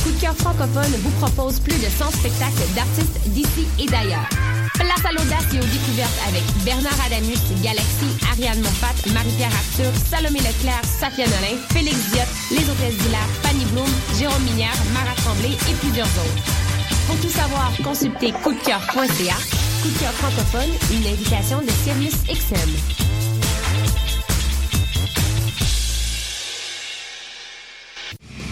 Coup de cœur francophone vous propose plus de 100 spectacles d'artistes d'ici et d'ailleurs. Place à l'audace et aux découvertes avec Bernard Adamus, Galaxy, Ariane Moffat, Marie-Pierre Arthur, Salomé Leclerc, Safia Nolin, Félix Diot, Les Hôtesses d'Hilaire, Fanny Bloom, Jérôme Minière, Mara Tremblay et plusieurs autres. Pour tout savoir, consultez coupdecoeur.ca. Coup de cœur francophone, une invitation de Sirius XM.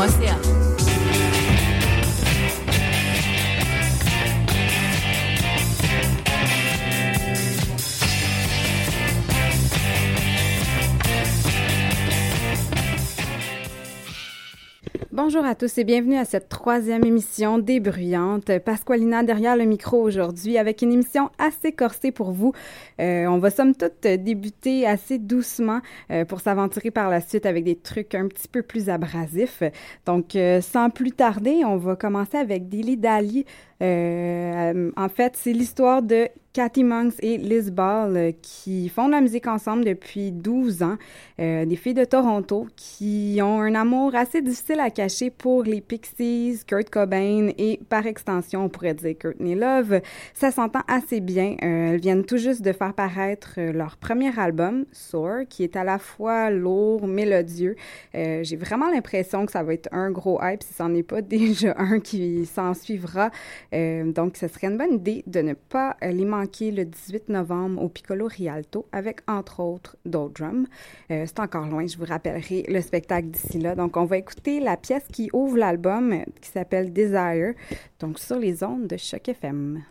Moi Bonjour à tous et bienvenue à cette troisième émission des Bruyantes. Pasqualina derrière le micro aujourd'hui avec une émission assez corsée pour vous. Euh, on va somme toute débuter assez doucement euh, pour s'aventurer par la suite avec des trucs un petit peu plus abrasifs. Donc, euh, sans plus tarder, on va commencer avec Dilly. Euh, en fait, c'est l'histoire de Cathy Monks et Liz Ball euh, qui font de la musique ensemble depuis 12 ans. Euh, des filles de Toronto qui ont un amour assez difficile à cacher pour les Pixies, Kurt Cobain et par extension, on pourrait dire Courtney Love. Ça s'entend assez bien. Euh, elles viennent tout juste de faire paraître leur premier album, Soar, qui est à la fois lourd, mélodieux. J'ai vraiment l'impression que ça va être un gros hype si c'en est pas déjà un qui s'en suivra. Donc, ce serait une bonne idée de ne pas les le 18 novembre au Piccolo Rialto avec, entre autres, Doldrum. Euh, c'est encore loin, je vous rappellerai le spectacle d'ici là. Donc, on va écouter la pièce qui ouvre l'album euh, qui s'appelle Desire, donc sur les ondes de Choc FM.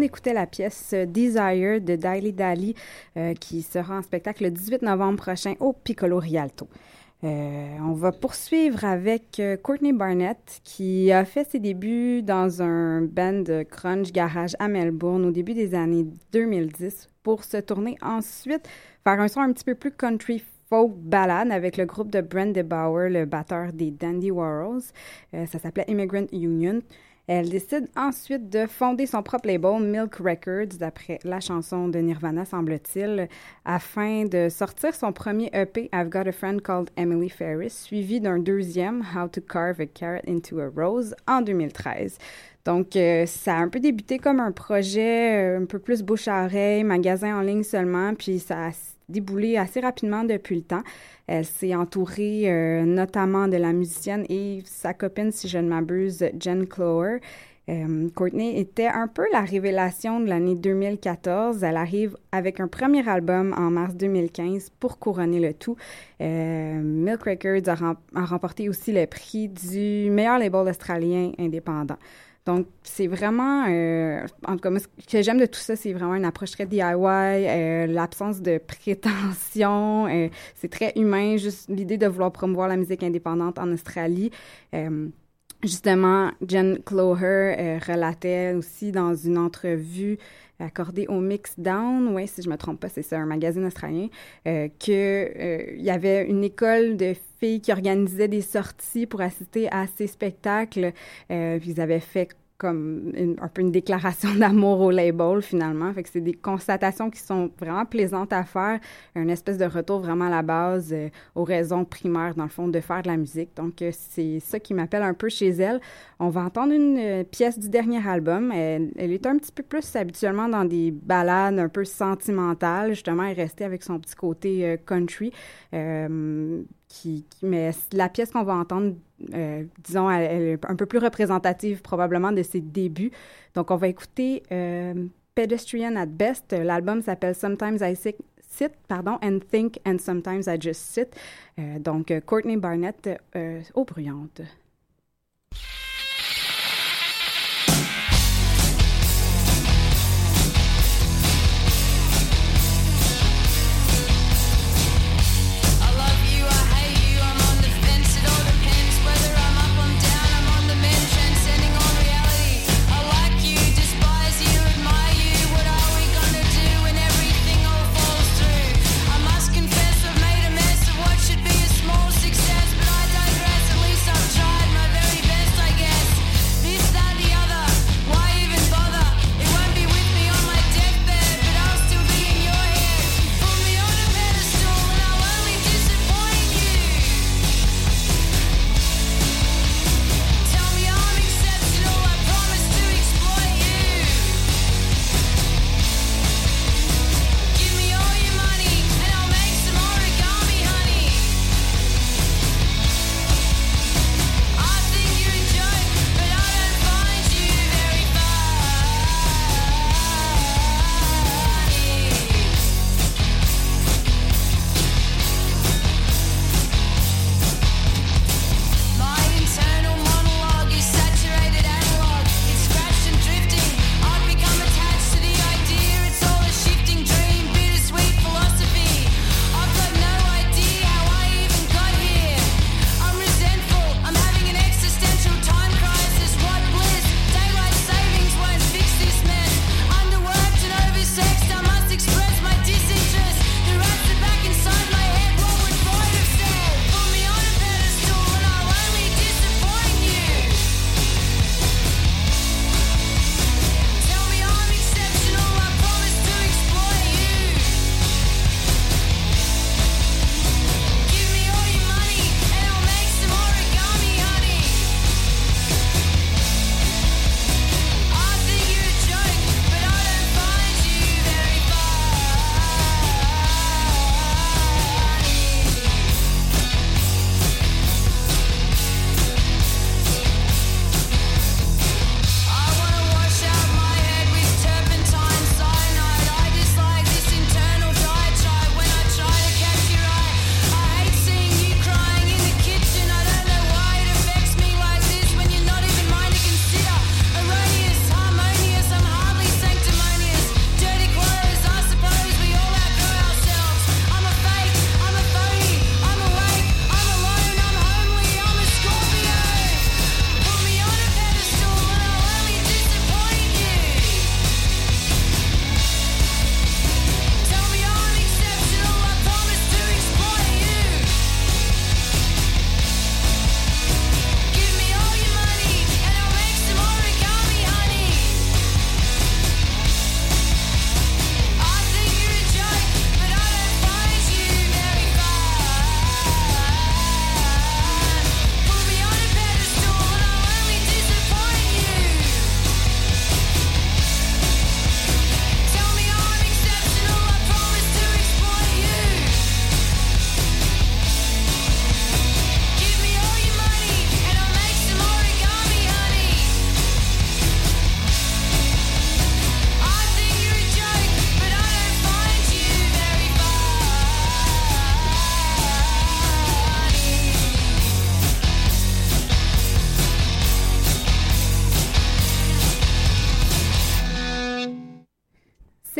On écoutait la pièce Desire de Daily Dali euh, qui sera en spectacle le 18 novembre prochain au Piccolo Rialto. Euh, on va poursuivre avec euh, Courtney Barnett qui a fait ses débuts dans un band crunch garage à Melbourne au début des années 2010 pour se tourner ensuite faire un son un petit peu plus country folk ballade avec le groupe de Brent DeBauer, le batteur des Dandy Warhols. ça s'appelait Immigrant Union. Elle décide ensuite de fonder son propre label, Milk Records, d'après la chanson de Nirvana, semble-t-il, afin de sortir son premier EP, I've Got a Friend Called Emily Ferris, suivi d'un deuxième, How to Carve a Carrot into a Rose, en 2013. Donc, euh, ça a un peu débuté comme un projet euh, un peu plus bouche à oreille, magasin en ligne seulement, puis ça a déboulé assez rapidement depuis le temps. Elle s'est entourée euh, notamment de la musicienne et sa copine, si je ne m'abuse, Jen Clower. Euh, Courtney était un peu la révélation de l'année 2014. Elle arrive avec un premier album en mars 2015 pour couronner le tout. Euh, Milk Records a, remporté aussi le prix du meilleur label australien indépendant. Donc, c'est vraiment, euh, en tout cas, ce que j'aime de tout ça, c'est vraiment une approche très DIY, euh, l'absence de prétention, euh, c'est très humain, juste l'idée de vouloir promouvoir la musique indépendante en Australie. justement, Jen Cloher relatait aussi dans une entrevue accordée au Mix Down, oui, si je me trompe pas, c'est ça, un magazine australien, qu'il il y avait une école de filles qui organisait des sorties pour assister à ces spectacles. Euh, ils avaient fait comme un peu une déclaration d'amour au label finalement. Fait c'est des constatations qui sont vraiment plaisantes à faire, une espèce de retour vraiment à la base euh, aux raisons primaires dans le fond de faire de la musique. Donc euh, c'est ça qui m'appelle un peu chez elle. On va entendre une euh, pièce du dernier album. Elle, est un petit peu plus habituellement dans des ballades un peu sentimentales. Justement, elle est restée avec son petit côté country. Mais la pièce qu'on va entendre euh, disons, elle, est un peu plus représentative probablement de ses débuts. Donc, on va écouter euh, Pedestrian at Best. L'album s'appelle Sometimes I Sit, pardon, and Think and Sometimes I Just Sit. Euh, donc, Courtney Barnett aux bruyantes.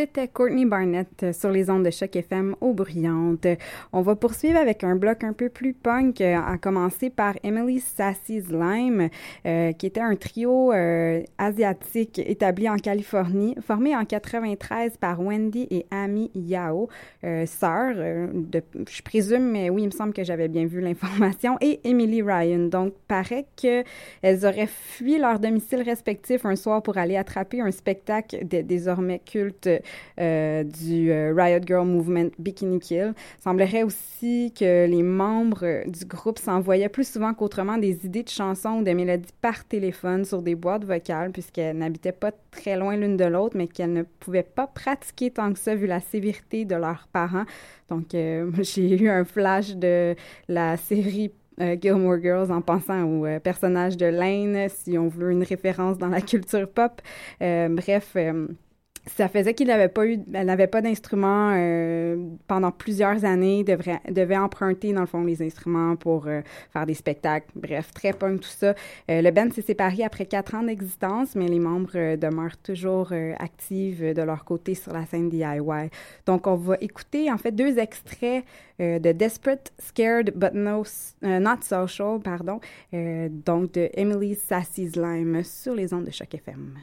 C'était Courtney Barnett euh, sur les ondes de choc FM au bruyante. On va poursuivre avec un bloc un peu plus punk, euh, à commencer par Emily Sassy Slime, euh, qui était un trio asiatique établi en Californie, formé en 93 par Wendy et Amy Yao, sœurs, je présume, mais oui, il me semble que j'avais bien vu l'information, et Emily Ryan. Donc, paraît qu'elles auraient fui leur domicile respectif un soir pour aller attraper un spectacle désormais culte euh, du euh, Riot Girl Movement Bikini Kill. Semblerait aussi que les membres du groupe s'envoyaient plus souvent qu'autrement des idées de chansons ou de mélodies par téléphone sur des boîtes vocales puisqu'elles n'habitaient pas très loin l'une de l'autre, mais qu'elles ne pouvaient pas pratiquer tant que ça vu la sévérité de leurs parents. Donc, euh, j'ai eu un flash de la série Gilmore Girls en pensant au personnage de Lane, si on veut une référence dans la culture pop. bref, ça faisait qu'il n'avait pas eu, elle n'avait pas d'instruments euh, pendant plusieurs années, devrait, devait emprunter dans le fond les instruments pour euh, faire des spectacles. Bref, très punk tout ça. Euh, le band s'est séparé après quatre ans d'existence, mais les membres demeurent toujours actifs de leur côté sur la scène DIY. Donc, on va écouter en fait deux extraits de Desperate, Scared but no, Not Social, pardon, donc de Emily Sassy Slime sur les ondes de Choc FM.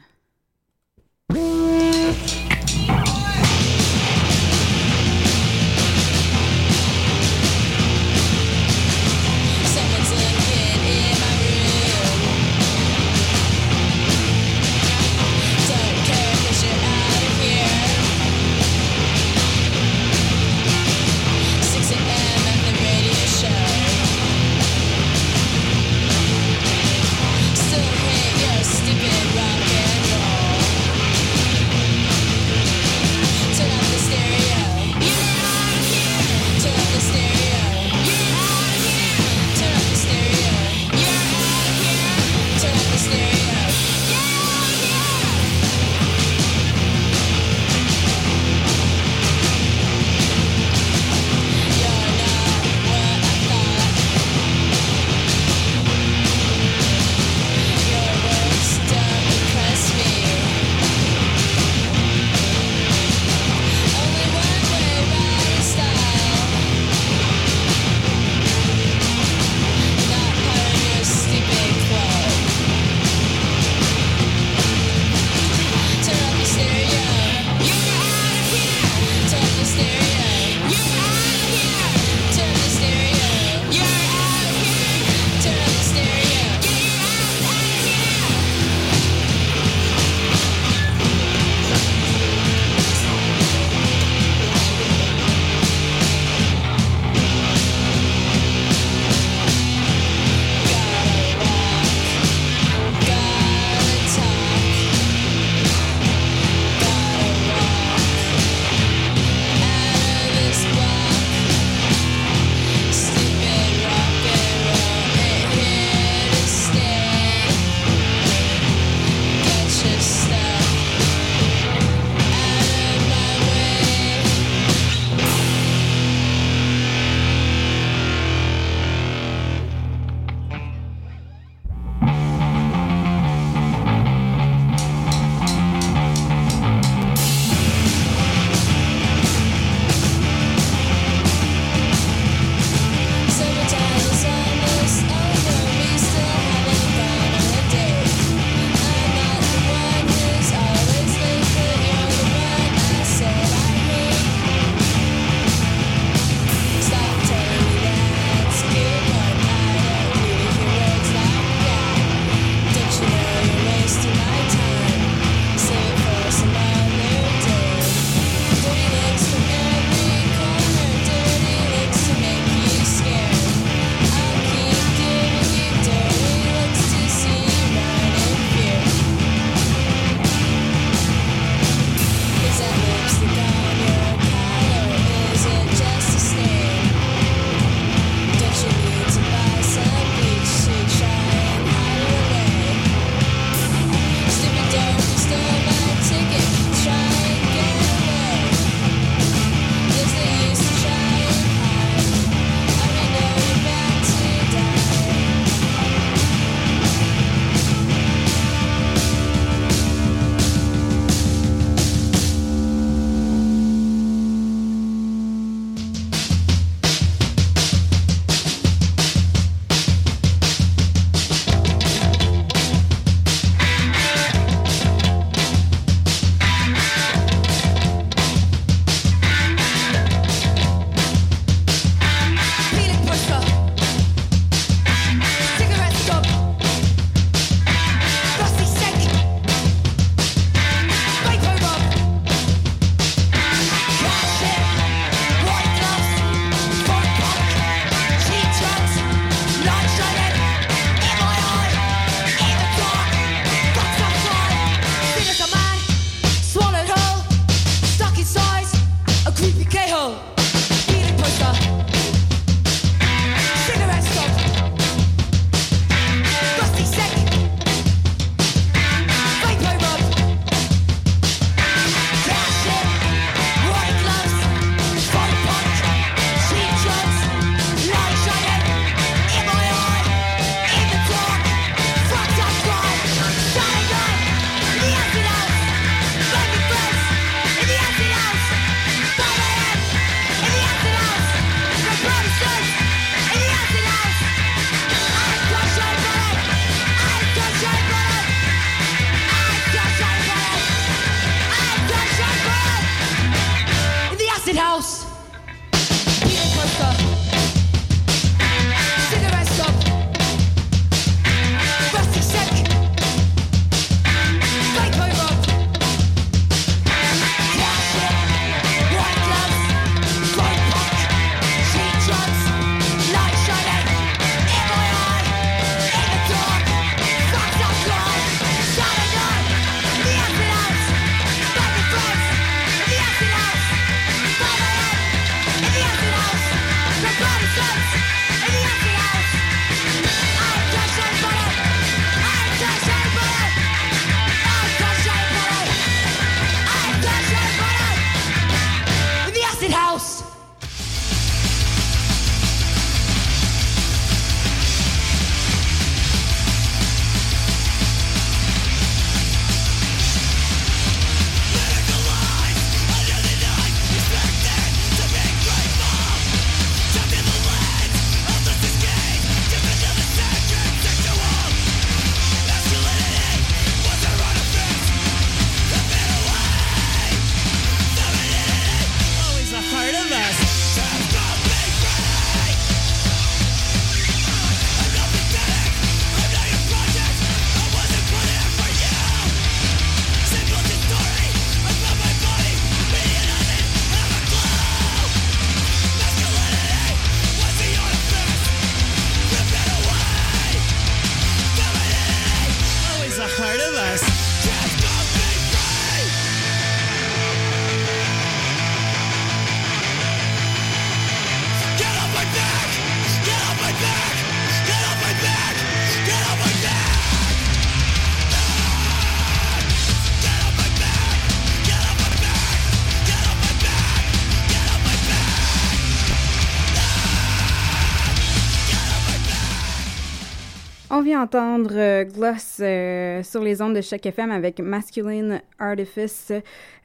Entendre euh, Gloss euh, sur les ondes de chaque FM avec Masculine Artifice.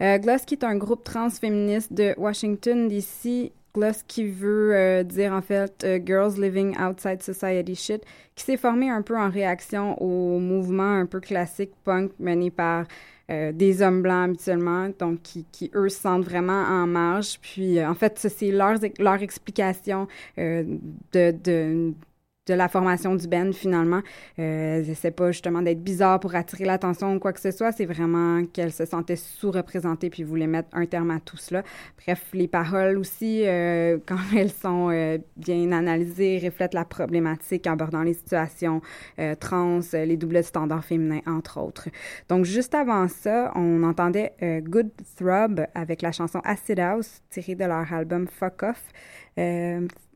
Euh, Gloss qui est un groupe transféministe de Washington DC. Gloss qui veut dire en fait Girls Living Outside Society Shit, qui s'est formé un peu en réaction au mouvement un peu classique punk mené par des hommes blancs habituellement, donc qui, eux se sentent vraiment en marge. Puis en fait, c'est leur, leur explication de de la formation du band finalement. Euh, c'est pas justement d'être bizarre pour attirer l'attention ou quoi que ce soit, c'est vraiment qu'elle se sentait sous-représentée puis voulait mettre un terme à tout cela. Bref, les paroles aussi, euh, quand elles sont euh, bien analysées, reflètent la problématique abordant les situations euh, trans, les doubles standards féminins entre autres. Donc juste avant ça, on entendait Good Throb avec la chanson Acid House tirée de leur album Fuck Off.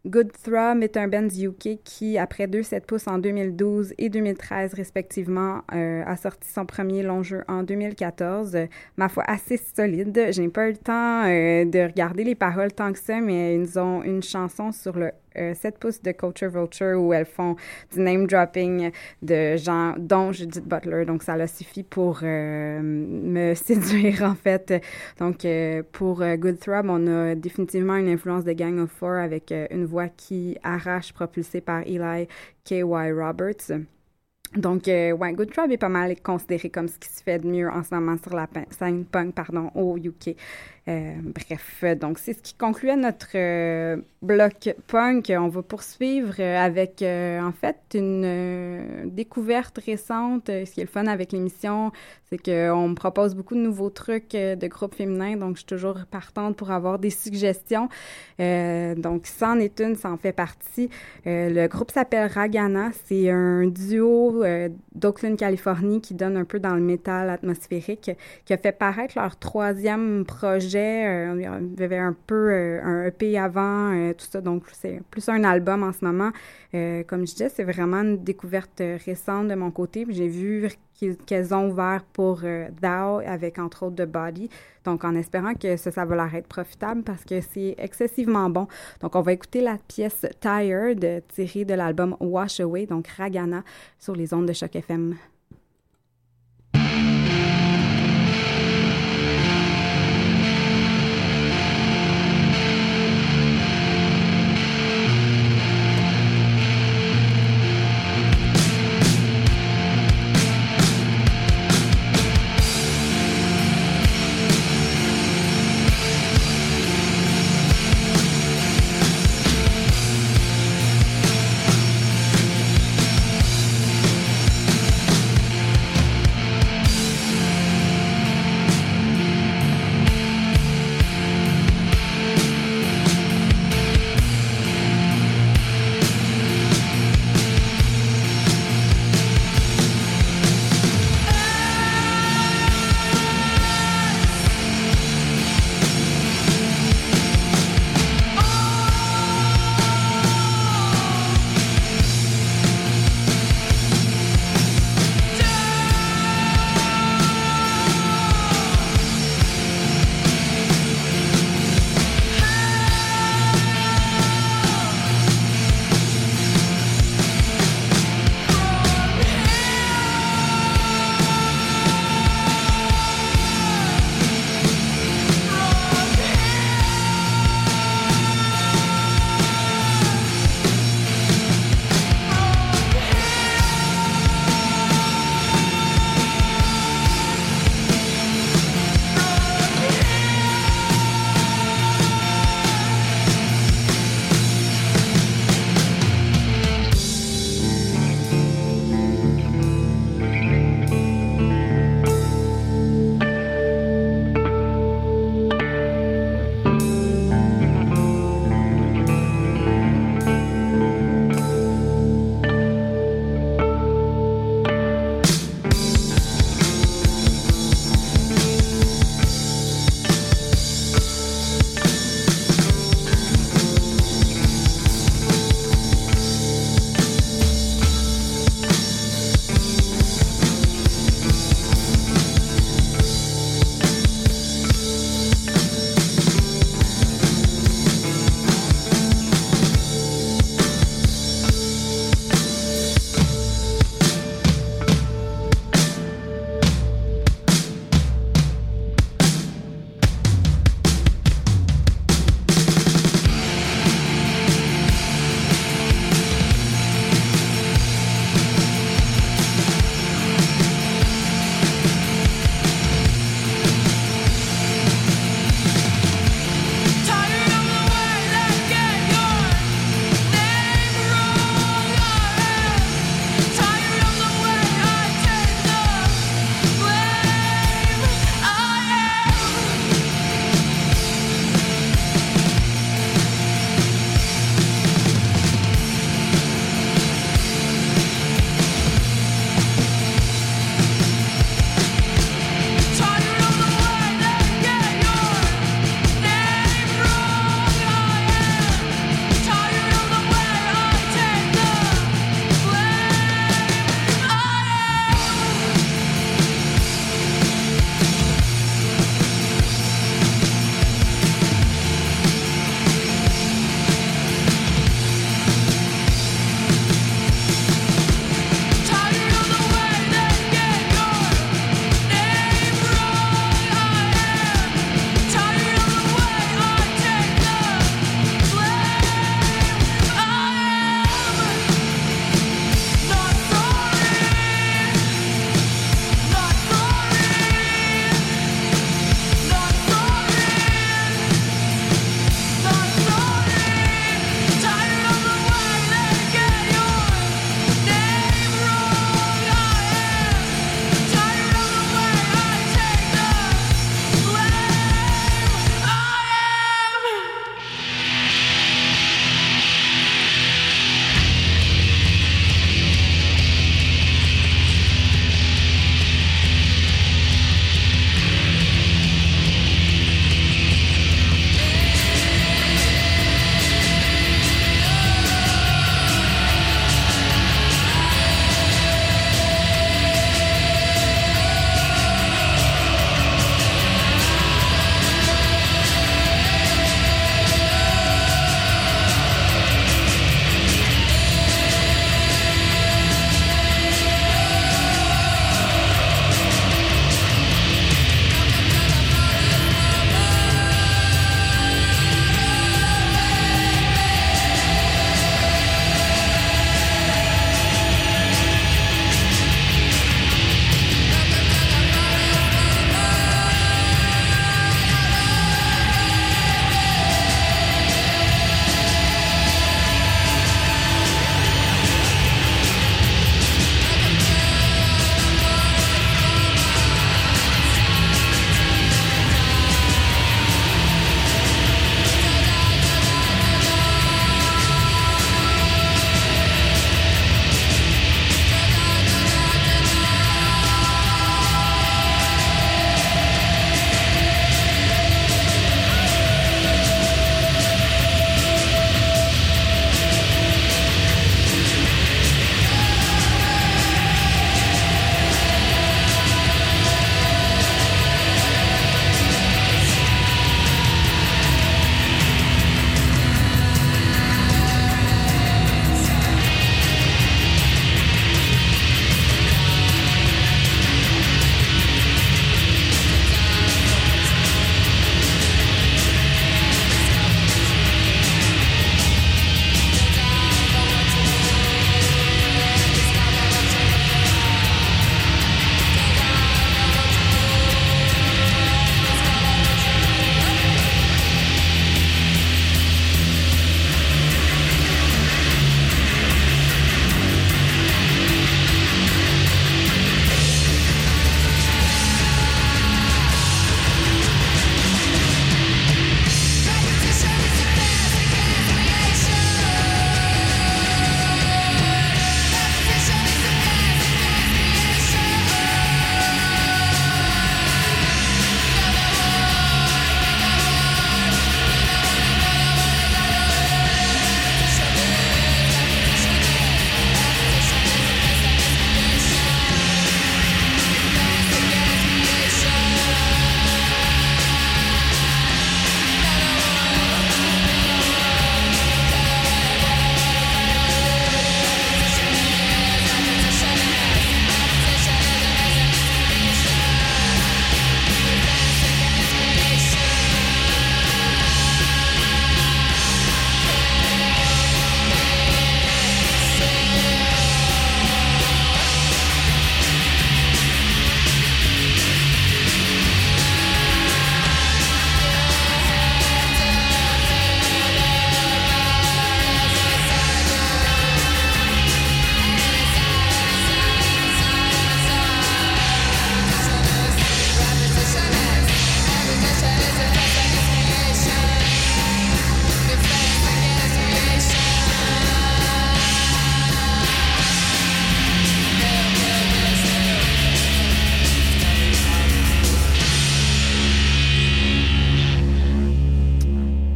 Good Thrum est un band UK qui, après deux 7 pouces en 2012 et 2013 respectivement, euh, a sorti son premier long jeu en 2014. ma foi, assez solide. Je n'ai pas eu le temps euh, de regarder les paroles tant que ça, mais ils ont une chanson sur le 7 euh, pouces de Culture Vulture où elles font du name dropping de gens, dont Judith Butler. Donc, ça leur suffit pour euh, me séduire, en fait. Donc, euh, pour Good Throb, on a définitivement une influence de Gang of Four avec une voix qui arrache, propulsée par Eli K.Y. Roberts. Donc, ouais, Good Throb est pas mal considéré comme ce qui se fait de mieux en ce moment sur la scène punk, pardon, au UK. Euh, bref, donc c'est ce qui concluait notre euh, bloc punk. On va poursuivre euh, avec en fait une découverte récente. Ce qui est le fun avec l'émission, c'est qu'on me propose beaucoup de nouveaux trucs de groupes féminins, donc je suis toujours partante pour avoir des suggestions. donc, ça en est une, ça en fait partie. le groupe s'appelle Ragana. C'est un duo d'Oakland, Californie, qui donne un peu dans le métal atmosphérique, qui a fait paraître leur troisième projet euh, il y avait un peu euh, un EP avant, euh, tout ça. Donc, c'est plus un album en ce moment. comme je disais, c'est vraiment une découverte récente de mon côté. J'ai vu qu'elles ont ouvert pour Thou avec entre autres The Body. Donc, en espérant que ça, ça va leur être profitable parce que c'est excessivement bon. Donc, on va écouter la pièce Tired tirée de l'album Wash Away, donc Ragana, sur les ondes de Choc FM.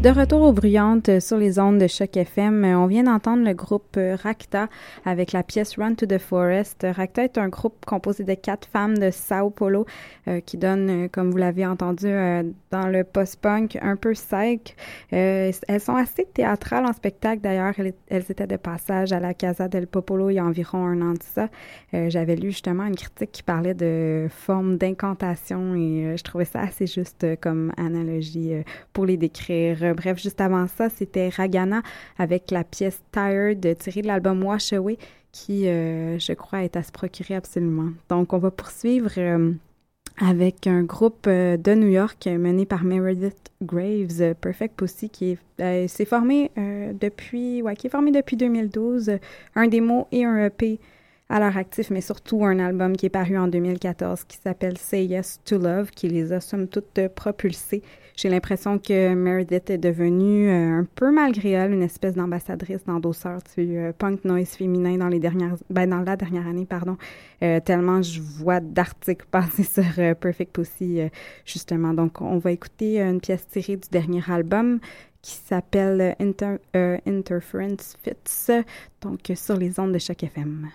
De retour bruyantes sur les ondes de Choc FM, on vient d'entendre le groupe Rakta avec la pièce Run to the Forest. Rakta est un groupe composé de quatre femmes de Sao Paulo euh, qui donnent, euh, comme vous l'avez entendu euh, dans le post-punk, un peu psych. elles sont assez théâtrales en spectacle d'ailleurs. Elles, étaient de passage à la Casa del Popolo il y a environ un an de ça. J'avais lu justement une critique qui parlait de forme d'incantation et je trouvais ça assez juste comme analogie pour les décrire. Euh, bref, juste avant ça, c'était Ragana avec la pièce Tired tirée de l'album Wash Away qui, euh, je crois, est à se procurer absolument. Donc, on va poursuivre euh, avec un groupe de New York mené par Meredith Graves, Perfect Pussy, qui s'est formé depuis, ouais, est formé depuis 2012, un démo et un EP à leur actif, mais surtout un album qui est paru en 2014 qui s'appelle Say Yes to Love, qui les a somme toute propulsés j'ai l'impression que Meredith est devenue euh, un peu malgré elle une espèce d'ambassadrice d'endosseur du euh, punk noise féminin dans les dernières ben dans la dernière année pardon euh, tellement je vois d'articles passer sur Perfect Pussy justement donc on va écouter une pièce tirée du dernier album qui s'appelle Interference Fits donc sur les ondes de chaque FM.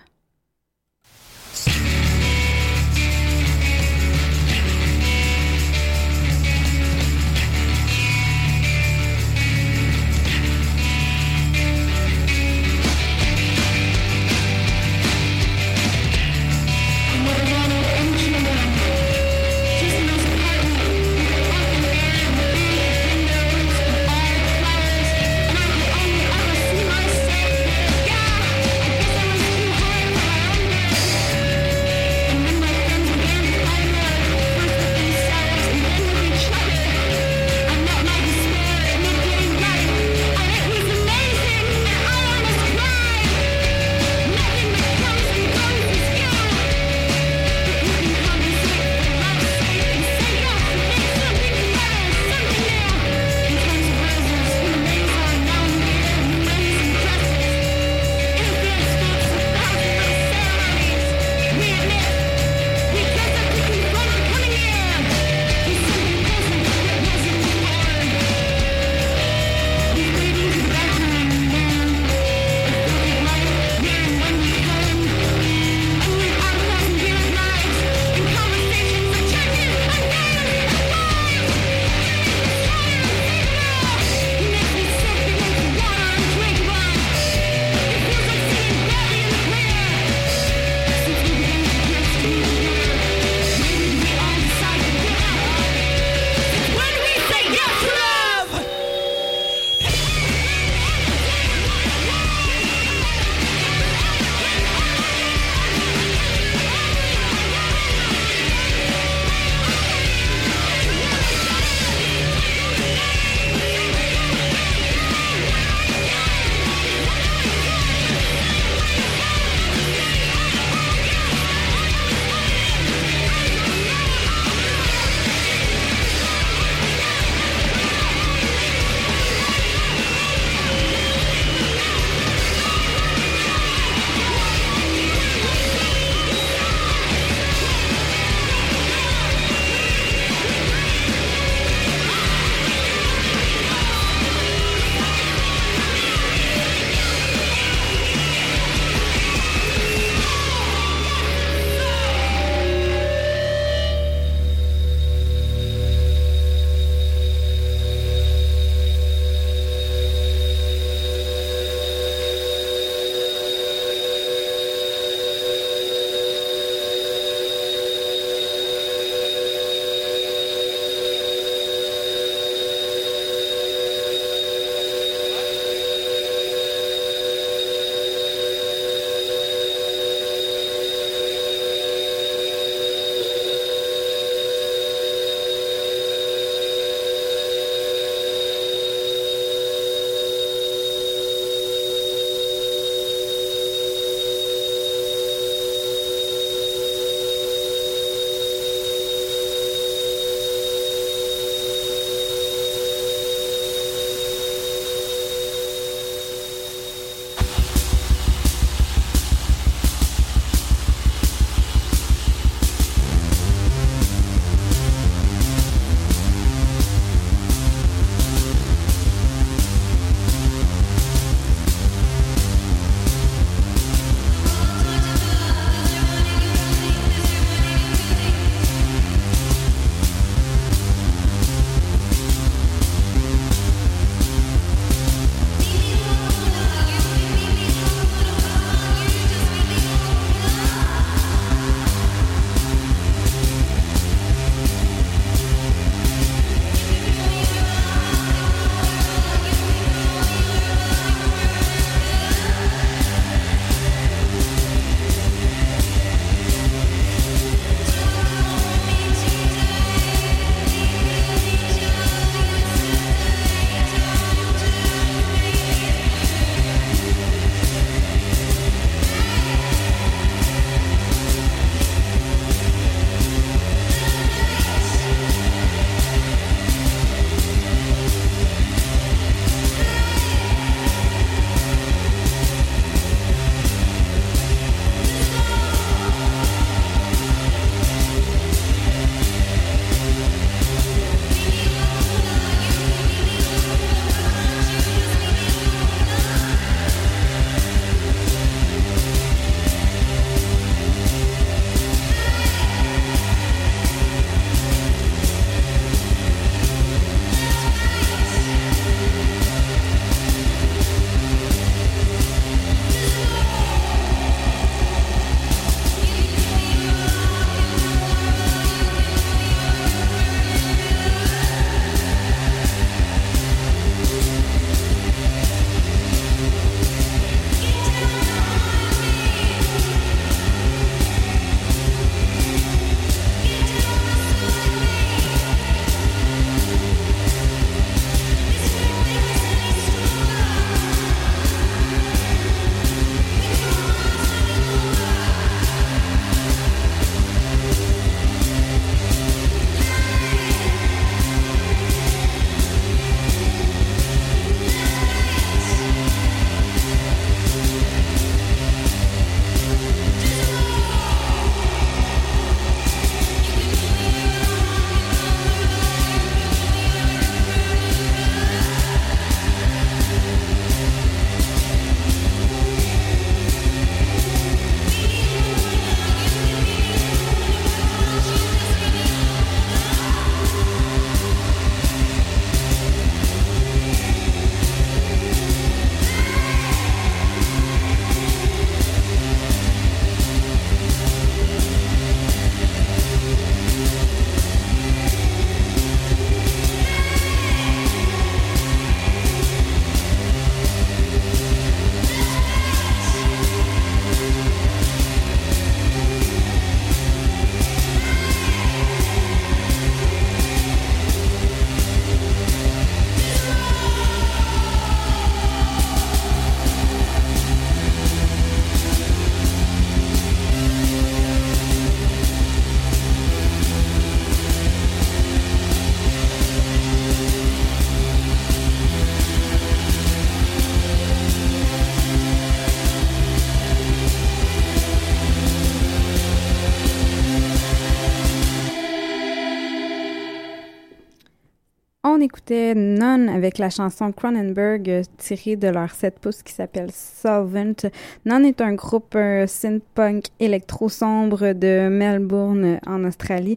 On écoutait None avec la chanson Cronenberg euh, tirée de leur 7 pouces qui s'appelle Solvent. None est un groupe synth-punk électro-sombre de Melbourne en Australie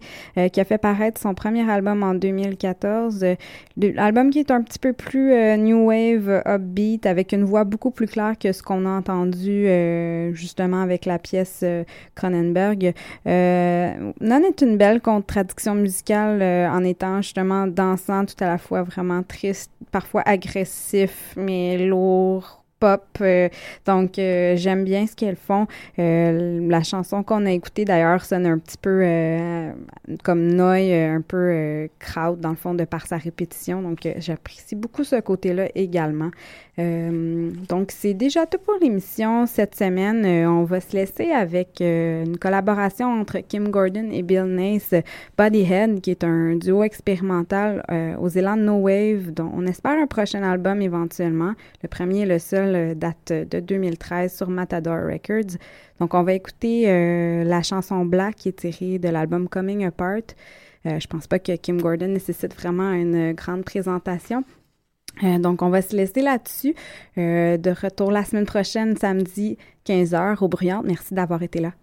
qui a fait paraître son premier album en 2014. L'album qui est un petit peu plus new wave, upbeat, avec une voix beaucoup plus claire que ce qu'on a entendu justement avec la pièce Cronenberg. None est une belle contradiction musicale en étant justement dansant tout à la fois vraiment triste, parfois agressif, mais lourd, pop. Euh, donc, euh, j'aime bien ce qu'elles font. Euh, la chanson qu'on a écoutée, d'ailleurs, sonne un petit peu comme Noy, un peu crowd, dans le fond, de par sa répétition. Donc, j'apprécie beaucoup ce côté-là également. donc, c'est déjà tout pour l'émission cette semaine. on va se laisser avec une collaboration entre Kim Gordon et Bill Nace, Bodyhead, qui est un duo expérimental aux élans No Wave, dont on espère un prochain album éventuellement. Le premier et le seul date de 2013 sur Matador Records. Donc, on va écouter euh, la chanson Black qui est tirée de l'album Coming Apart. Euh, je pense pas que Kim Gordon nécessite vraiment une grande présentation. Euh, donc, on va se laisser là-dessus. de retour la semaine prochaine, samedi 15h au Bruyant. Merci d'avoir été là.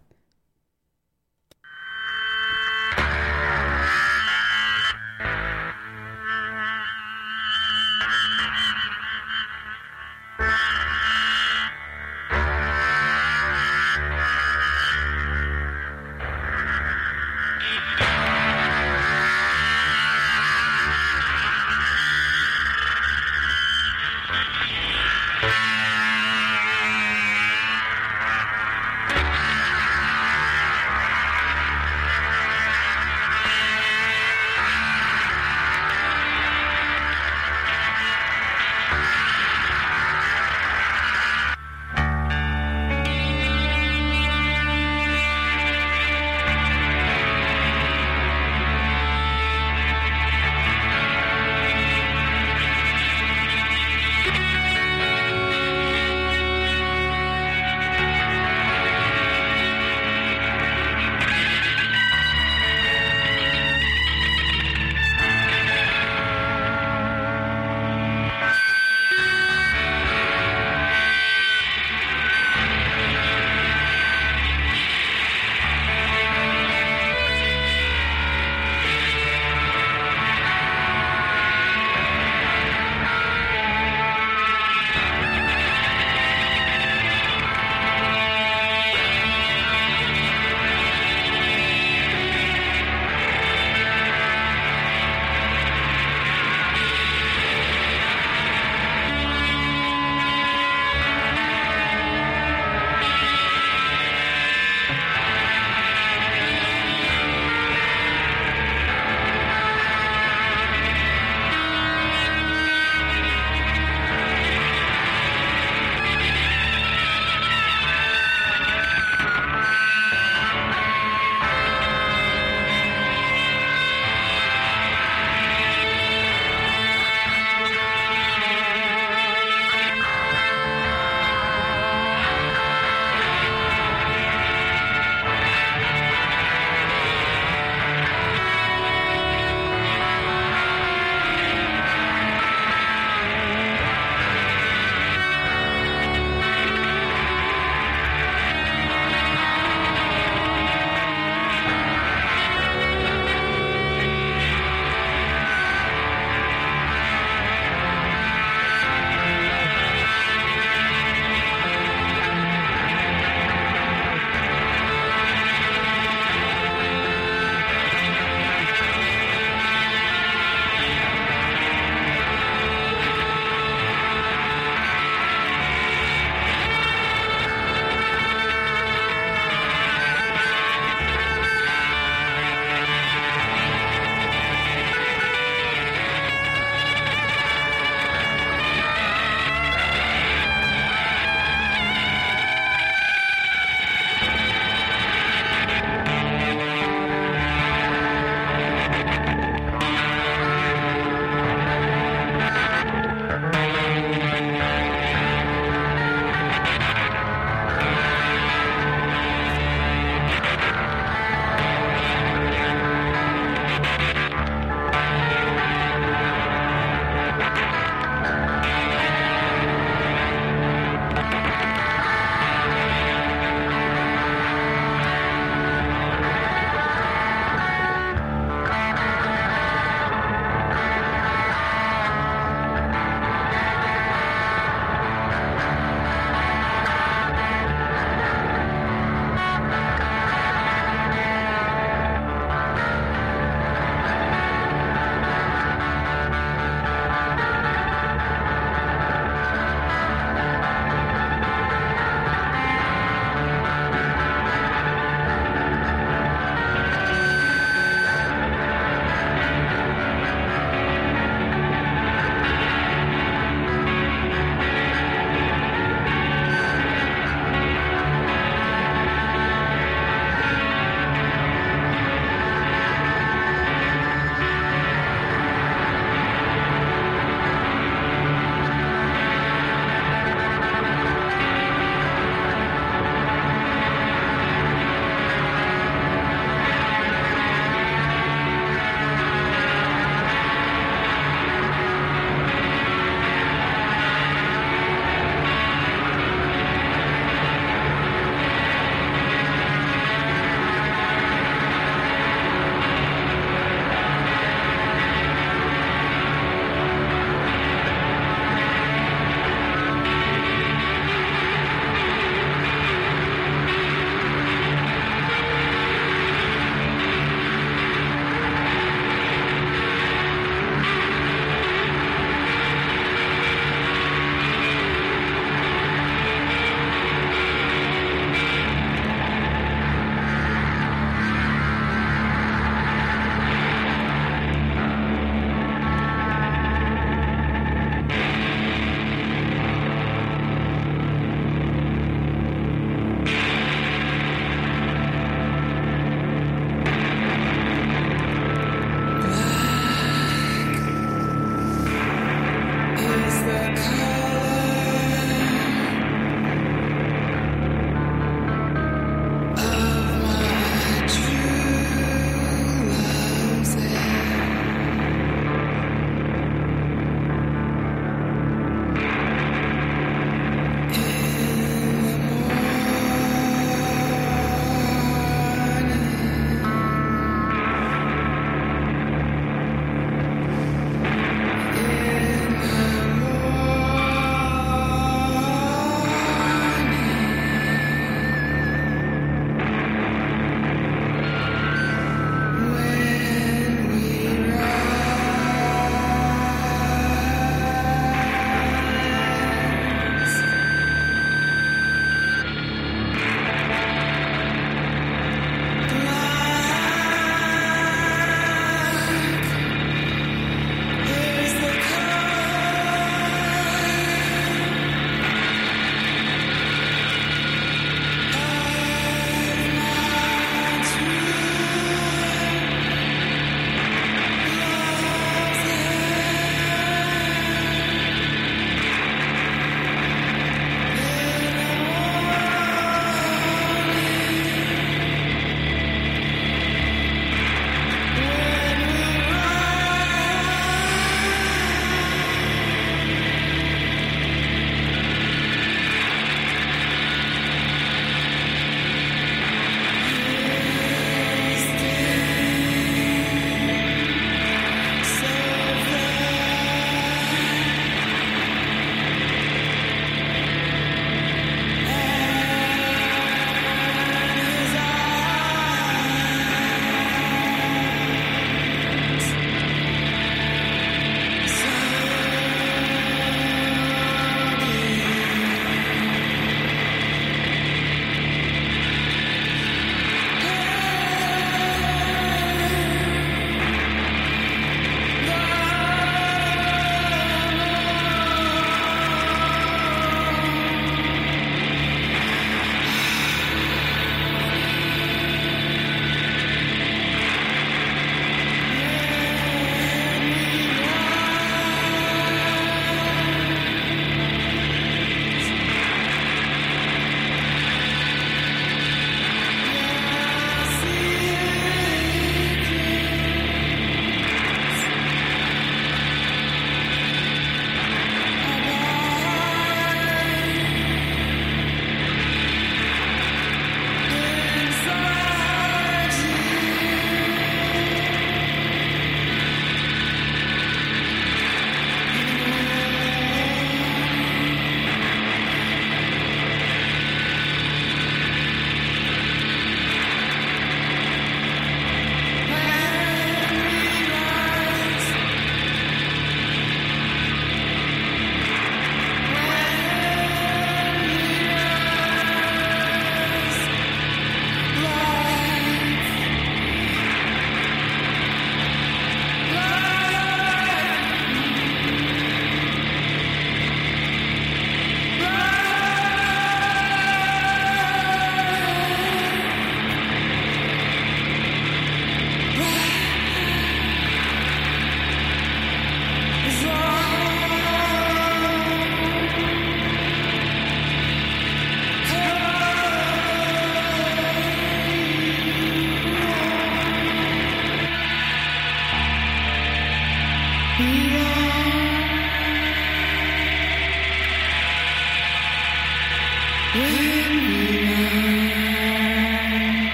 When we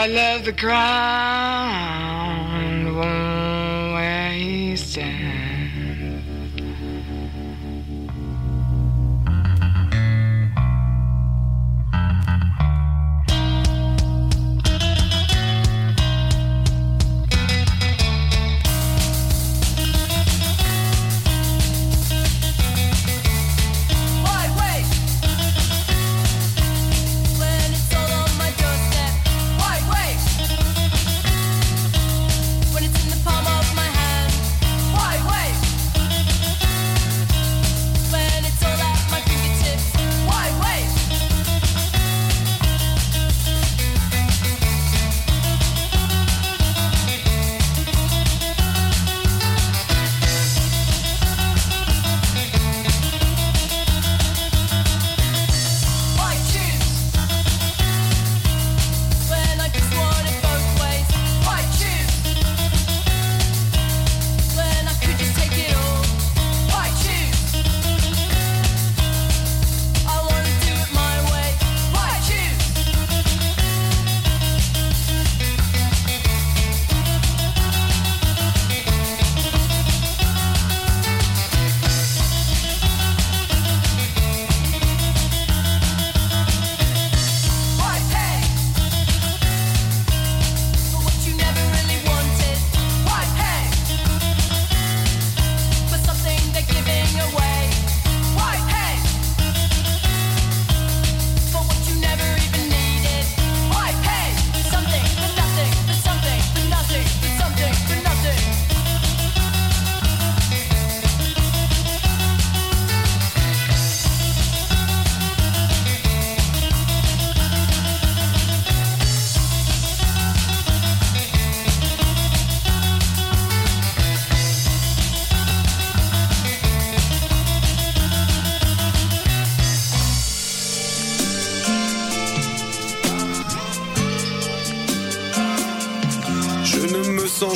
I love the ground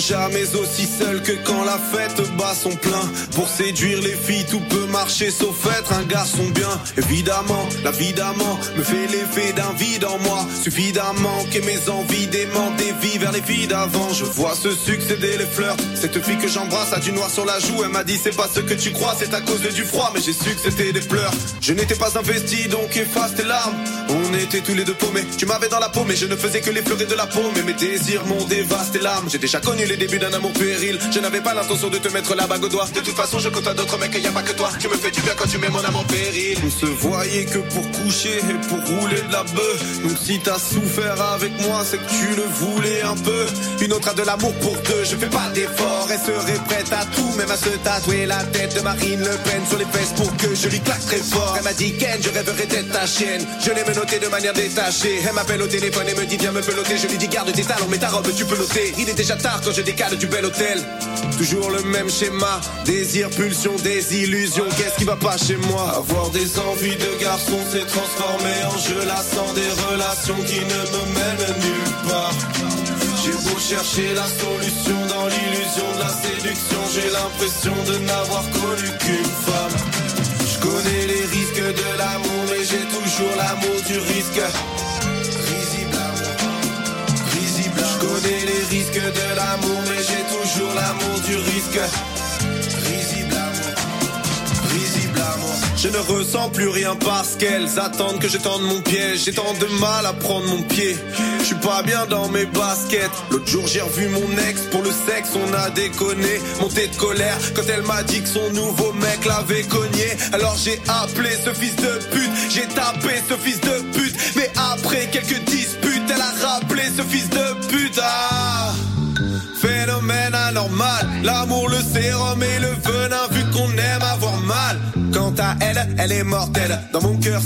jamais aussi seul que quand la fête bat son plein. Pour séduire les filles, tout peut marcher sauf être un garçon bien. évidemment, la vie me fait l'effet d'un vide en moi. Suffisamment que mes envies démentent des vies vers les filles d'avant. Je vois se succéder les fleurs. Cette fille que j'embrasse a du noir sur la joue. Elle m'a dit c'est pas ce que tu crois, c'est à cause du froid. Mais j'ai su que c'était des pleurs. Je n'étais pas investi, donc efface tes larmes. On était tous les deux paumés. Tu m'avais dans la peau, mais je ne faisais que l'effleurer de la peau. Mais mes désirs m'ont dévasté l'âme. J'ai déjà connu les débuts d'un amour péril. Je n'avais pas l'intention de te mettre la bague au doigt. De toute façon, je côtoie d'autres mecs, y a pas que toi. Tu me fais du bien quand tu mets mon âme en péril. On se voyait que pour coucher et pour rouler de la bœuf. Donc si t'as souffert avec moi, c'est que tu le voulais un peu. Une autre a de l'amour pour deux. Je fais pas d'effort, elle serait prête à tout, même à se tatouer la tête de Marine Le Pen sur les fesses pour que je lui claque très fort. Elle m'a dit Ken, je rêverais d'être ta chienne. Je l'ai menotté de manière détachée. Elle m'appelle au téléphone et me dit viens me peloter. Je lui dis garde tes talons, mais ta robe tu peux l'ôter. Il est déjà tard quand je décale du bel hôtel. Toujours le même schéma, désir, pulsion, désillusion. Qu'est-ce qui va pas chez moi? Avoir des envies de garçon s'est transformé en jeu lassant des relations qui ne me mènent nulle part. J'ai beau chercher la solution dans l'illusion de la séduction, j'ai l'impression de n'avoir connu qu'une femme. Je connais les risques de l'amour, mais j'ai toujours l'amour du risque. Amour. Je connais les risques de l'amour, mais j'ai toujours l'amour du risque. Je ne ressens plus rien parce qu'elles attendent que je tende mon piège. J'ai tant de mal à prendre mon pied. Je suis pas bien dans mes baskets. L'autre jour j'ai revu mon ex pour le sexe, on a déconné. Monté de colère quand elle m'a dit que son nouveau mec l'avait cogné. Alors j'ai appelé ce fils de pute, j'ai tapé ce fils de pute. Mais après quelques disputes, elle a rappelé ce fils de pute. Ah. Phénomène anormal, l'amour, le sérum et le venin, vu qu'on aime avoir mal. Quant à elle, elle est mortelle. Dans mon cœur,